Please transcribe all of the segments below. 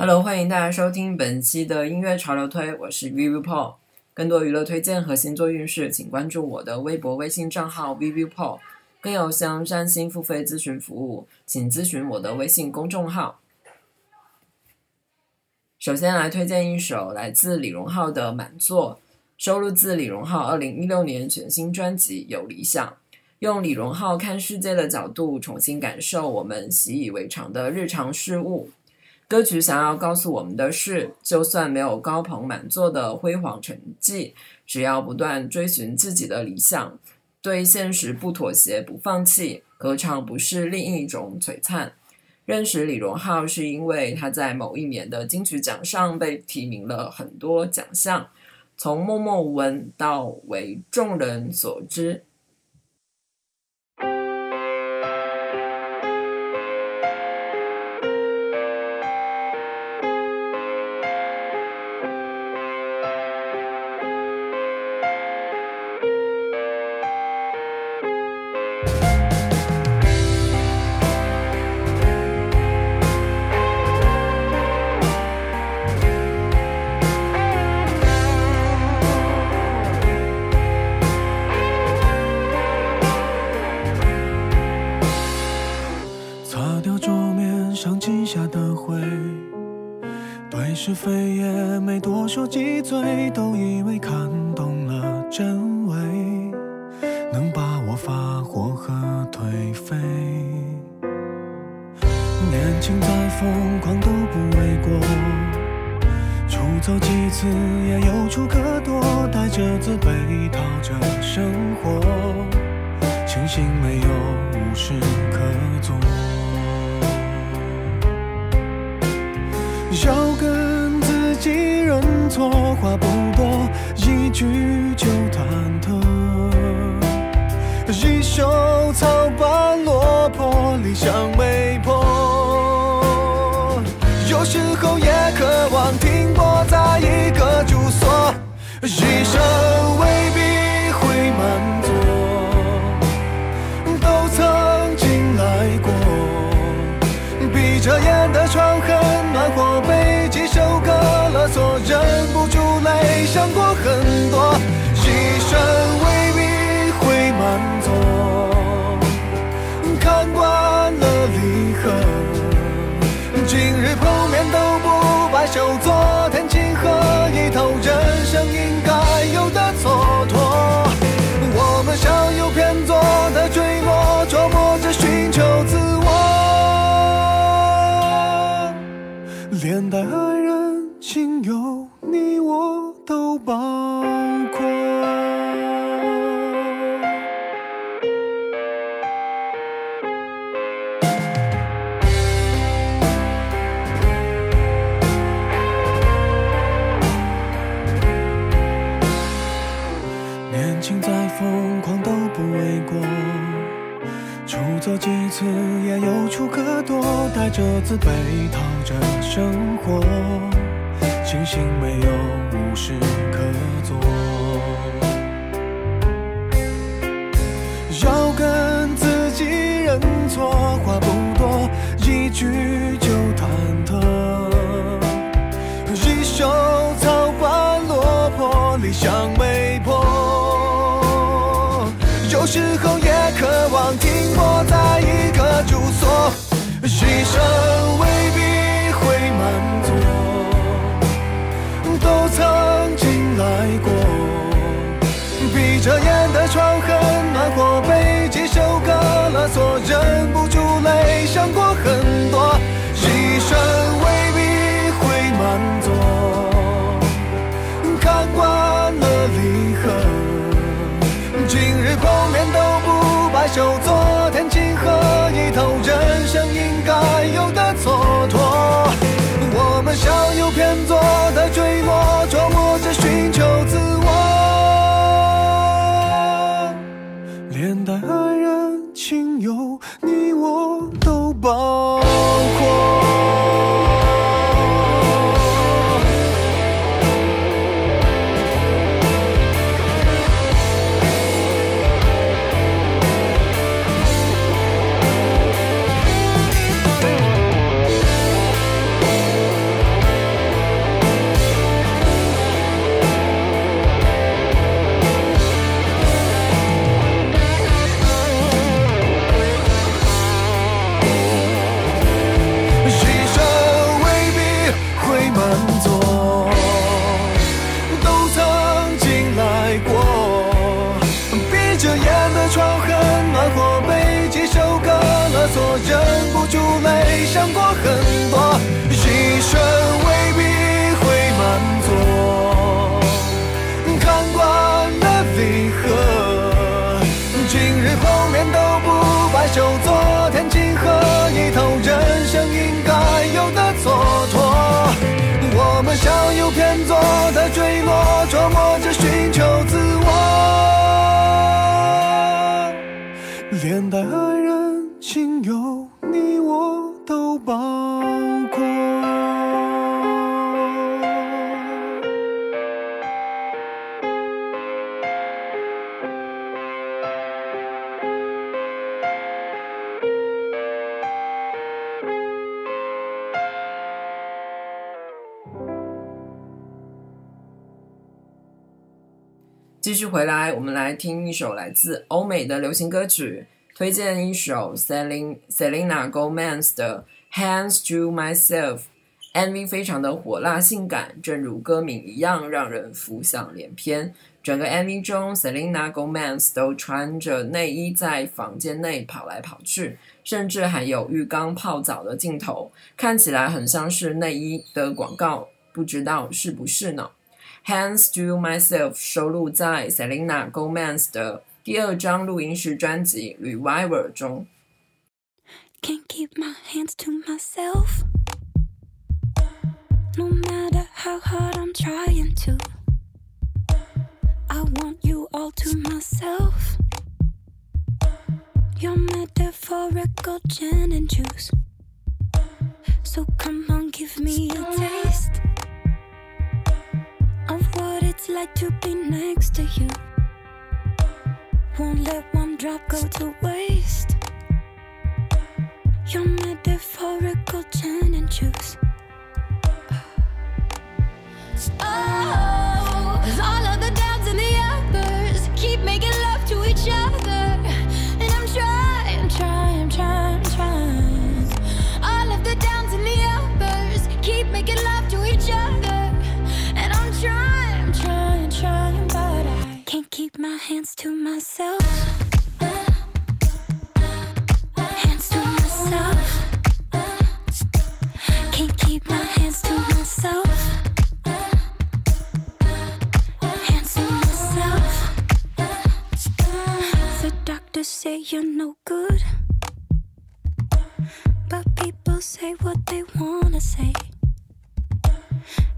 Hello，欢迎大家收听本期的音乐潮流推，我是 Vivu Paul。更多娱乐推荐和星座运势，请关注我的微博、微信账号 Vivu Paul。更有向占星付费咨询服务，请咨询我的微信公众号。首先来推荐一首来自李荣浩的《满座》，收录自李荣浩二零一六年全新专辑《有理想》，用李荣浩看世界的角度，重新感受我们习以为常的日常事物。歌曲想要告诉我们的是，就算没有高朋满座的辉煌成绩，只要不断追寻自己的理想，对现实不妥协、不放弃，何尝不是另一种璀璨？认识李荣浩是因为他在某一年的金曲奖上被提名了很多奖项，从默默无闻到为众人所知。掉桌面上积下的灰，对是非也没多说几嘴，都以为看懂了真伪，能把我发火和颓废。年轻再疯狂都不为过，出走几次也有处可躲，带着自卑讨着生活，庆幸没有无事可做。要跟自己认。错话不多，一句就忐忑。一袖草般落魄，理想没破。有时候也渴望停泊在一个住所，一生未必会满座。都曾经来过，闭着眼的床连带爱人亲友，你我。都包括。年轻再疯狂都不为过，出走几次也有处可躲，带着自卑逃着生活。庆幸没有无事可做，要跟自己认错，话不多，一句就忐忑。一袖草般落魄，理想没破，有时候也一生未必会满座。都曾经来过，闭着眼的床很暖和，被几首歌勒索，忍不住泪，想过很多，一生未必会满座，看惯了离合，今日碰面都不罢休，想又偏左的坠落，琢磨。想过很多，一生未必会满足。看惯了离合，今日后面都不白修，昨天情何以头？人生应该有的蹉跎，我们向右偏左的坠落，琢磨着寻找继续回来，我们来听一首来自欧美的流行歌曲，推荐一首 Selina Selena Gomez 的《Hands to Myself》。MV 非常的火辣性感，正如歌名一样，让人浮想联翩。整个 MV 中，Selena Gomez 都穿着内衣在房间内跑来跑去，甚至还有浴缸泡澡的镜头，看起来很像是内衣的广告，不知道是不是呢？《Hands to Myself》收录在 Selena Gomez 的第二张录音室专辑《Revival》中。 Can't keep my hands to myself. No matter how hard I'm trying to, I want you all to myself. Your metaphorical gin and juice. So come on, Like to be next to you. Won't let one drop go to waste. Your metaphorical gin and juice. Oh, all of the downs and the uppers keep making love to each other. Hands to myself. Hands to myself. Can't keep my hands to myself. Hands to myself. The doctors say you're no good. But people say what they wanna say.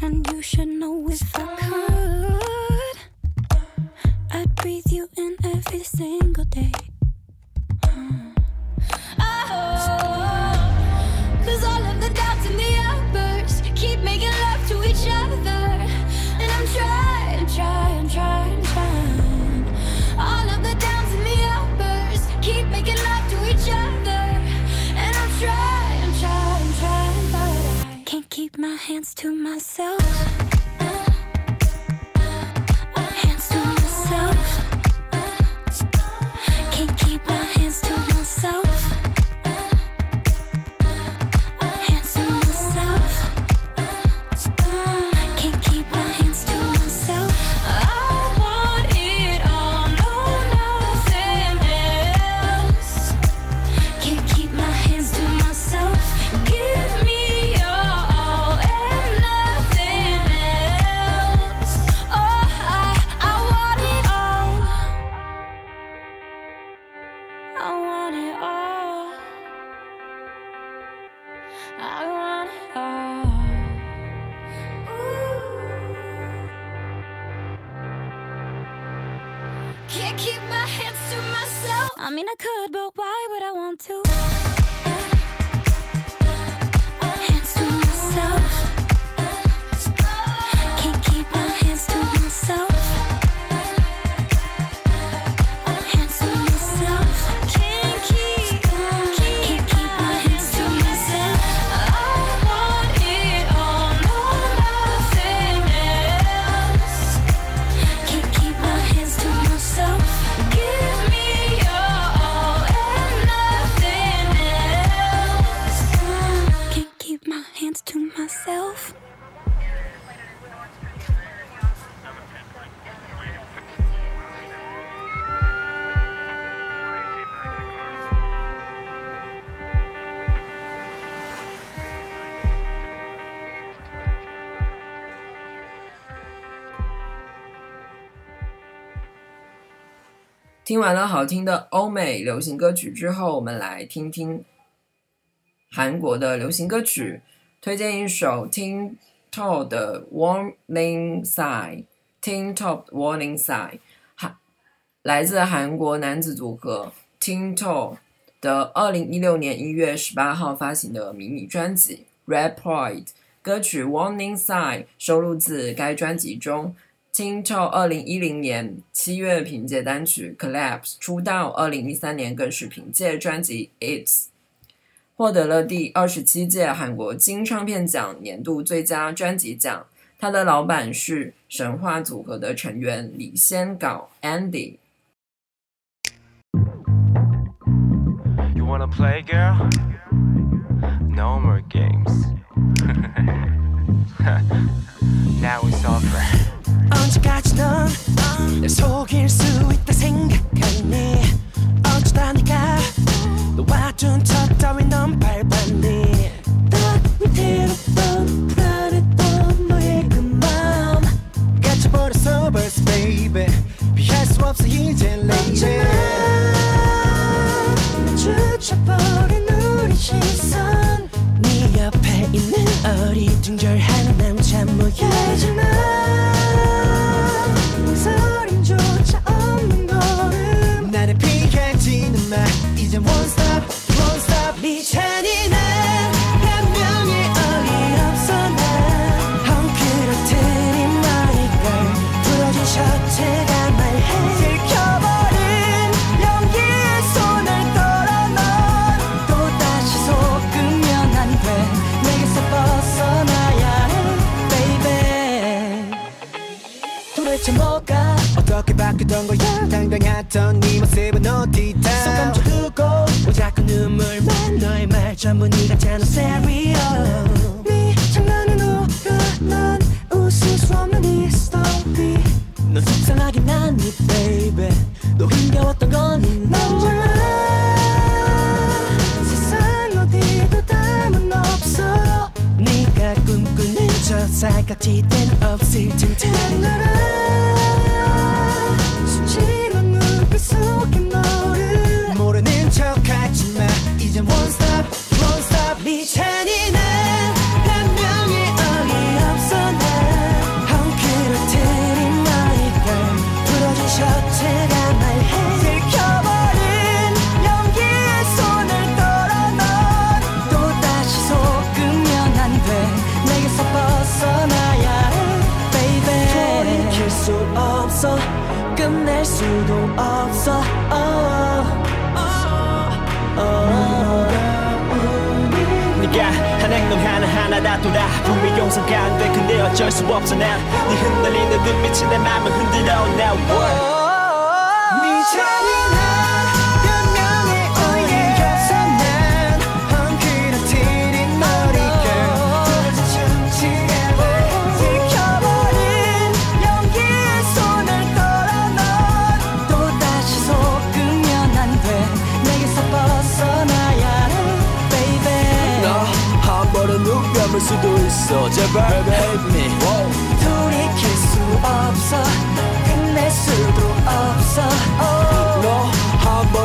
And you should know if I could, breathe you in every single day. Ah. Oh, Cause all of the doubts and the uppers keep making love to each other. And I'm trying, trying, trying, trying. All of the downs and the uppers keep making love to each other. And I'm trying, trying, trying, but I can't keep my hands to myself. Can't keep my hands to myself. I mean, I could, but why would I want to? Hands to myself. 听完了好听的欧美流行歌曲之后，我们来听听韩国的流行歌曲。推荐一首 Tin Top 的 Warning Sign。Tin Top Warning Sign，韩来自韩国男子组合 Tin Top 的二零一六年一月十八号发行的迷你专辑《Red Pride》。歌曲《Warning Sign》收录自该专辑中。Tin Top 二零一零年七月凭借单曲《Collapse》出道，二零一三年更是凭借专辑《It's》获得了第二十七届韩国金唱片奖年度最佳专辑奖。他的老板是神话组合的成员李先镐 Andy。You wanna play, girl? No more games. 내 손. 바뀌던 거야. 당당했던 네 모습은 어디 다. 손 감춰두고 왜 자꾸 눈물만 너의 말 전부 네가 짜는 세리오 네 장난은 오가 난 웃을 수 없는 이 스토리. 넌 속상하긴 한니 baby. 너 힘겨웠던 건네 남자 세상 어디도 담은 없어. 네가 꿈꾸는 저땐 없을 텐데 나라 수도 없어. 네가 한 행동 하나하나 다 돌아 분명 용서가 안돼. 근데 어쩔 수 없어 난네 흔들리는 눈빛이 내 맘을 흔들어 Now. What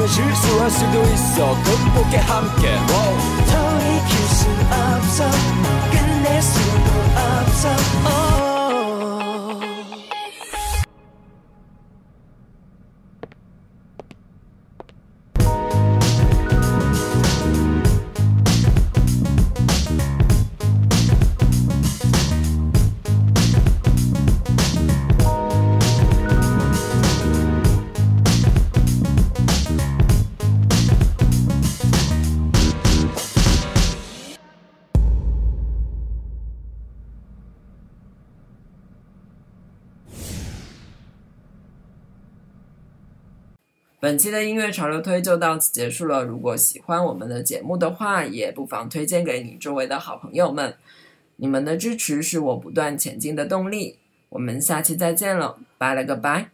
번은 실수할 수도 있어. 극복해 함께. 돌이킬 수 없어. 끝낼 수도 없어. Oh.《本期的音乐潮流推就到此结束了。如果喜欢我们的节目的话，也不妨推荐给你周围的好朋友们。你们的支持是我不断前进的动力。我们下期再见了，拜了个拜。